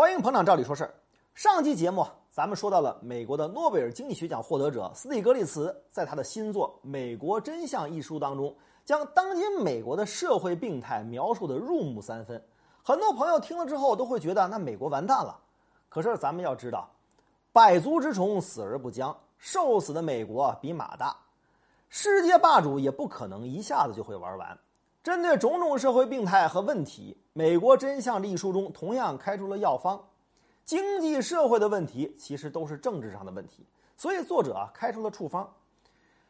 欢迎捧场，照理说事儿。上期节目咱们说到了美国的诺贝尔经济学奖获得者斯蒂格利茨，在他的新作《美国真相》一书当中，将当今美国的社会病态描述的入木三分。很多朋友听了之后都会觉得，那美国完蛋了。可是咱们要知道，百足之虫，死而不僵，瘦死的美国比马大。世界霸主也不可能一下子就会玩完。针对种种社会病态和问题，《美国真相》这一书中同样开出了药方。经济社会的问题其实都是政治上的问题，所以作者啊开出了处方。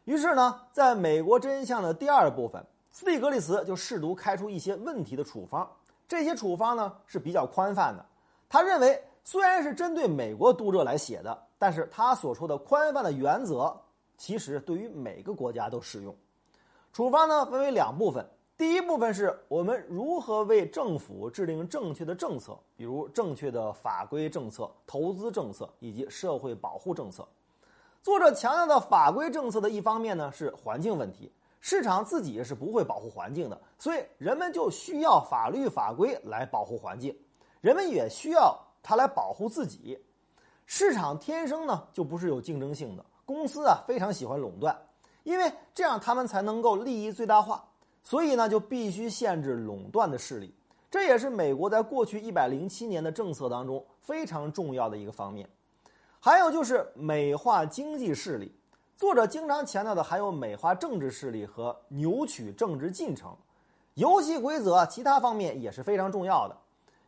于是呢，在美国真相的第二部分，斯蒂格利茨就试图开出一些问题的处方。这些处方呢是比较宽泛的。他认为，虽然是针对美国读者来写的，但是他所说的宽泛的原则，其实对于每个国家都适用。处方呢分为两部分。第一部分是我们如何为政府制定正确的政策，比如正确的法规政策、投资政策以及社会保护政策。作者强调的法规政策的一方面呢是环境问题，市场自己是不会保护环境的，所以人们就需要法律法规来保护环境，人们也需要它来保护自己。市场天生呢就不是有竞争性的，公司啊非常喜欢垄断，因为这样他们才能够利益最大化。所以呢，就必须限制垄断的势力，这也是美国在过去一百零七年的政策当中非常重要的一个方面。还有就是美化经济势力，作者经常强调的还有美化政治势力和扭曲政治进程。游戏规则其他方面也是非常重要的。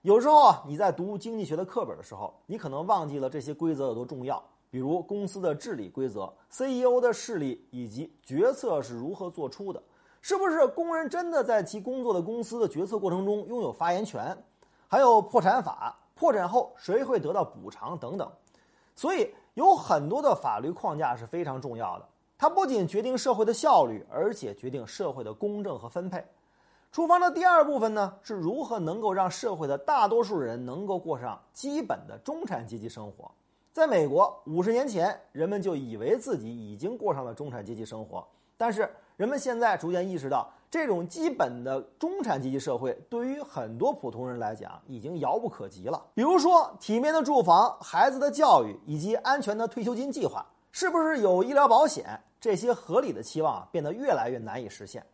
有时候啊，你在读经济学的课本的时候，你可能忘记了这些规则有多重要，比如公司的治理规则、CEO 的势力以及决策是如何做出的。是不是工人真的在其工作的公司的决策过程中拥有发言权？还有破产法，破产后谁会得到补偿等等？所以有很多的法律框架是非常重要的。它不仅决定社会的效率，而且决定社会的公正和分配。处方的第二部分呢，是如何能够让社会的大多数人能够过上基本的中产阶级生活？在美国，五十年前人们就以为自己已经过上了中产阶级生活，但是。人们现在逐渐意识到，这种基本的中产阶级社会对于很多普通人来讲已经遥不可及了。比如说，体面的住房、孩子的教育以及安全的退休金计划，是不是有医疗保险？这些合理的期望变得越来越难以实现。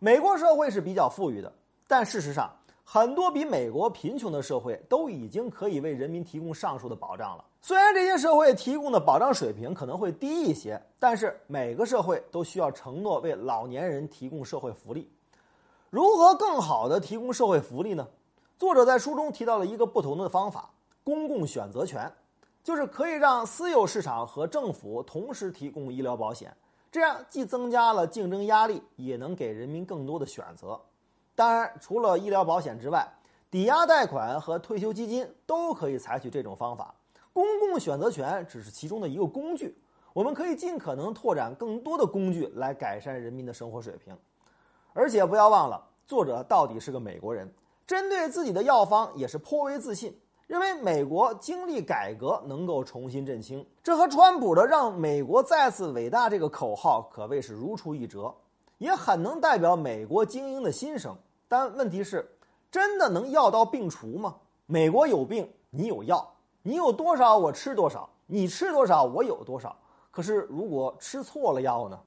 美国社会是比较富裕的，但事实上，很多比美国贫穷的社会都已经可以为人民提供上述的保障了。虽然这些社会提供的保障水平可能会低一些，但是每个社会都需要承诺为老年人提供社会福利。如何更好的提供社会福利呢？作者在书中提到了一个不同的方法——公共选择权，就是可以让私有市场和政府同时提供医疗保险，这样既增加了竞争压力，也能给人民更多的选择。当然，除了医疗保险之外，抵押贷款和退休基金都可以采取这种方法。公共选择权只是其中的一个工具，我们可以尽可能拓展更多的工具来改善人民的生活水平。而且不要忘了，作者到底是个美国人，针对自己的药方也是颇为自信，认为美国经历改革能够重新振兴。这和川普的“让美国再次伟大”这个口号可谓是如出一辙，也很能代表美国精英的心声。但问题是，真的能药到病除吗？美国有病，你有药。你有多少，我吃多少；你吃多少，我有多少。可是，如果吃错了药呢？